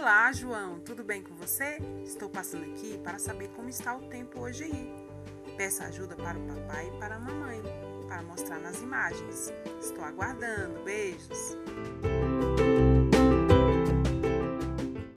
Olá, João, tudo bem com você? Estou passando aqui para saber como está o tempo hoje aí. Peça ajuda para o papai e para a mamãe para mostrar nas imagens. Estou aguardando. Beijo.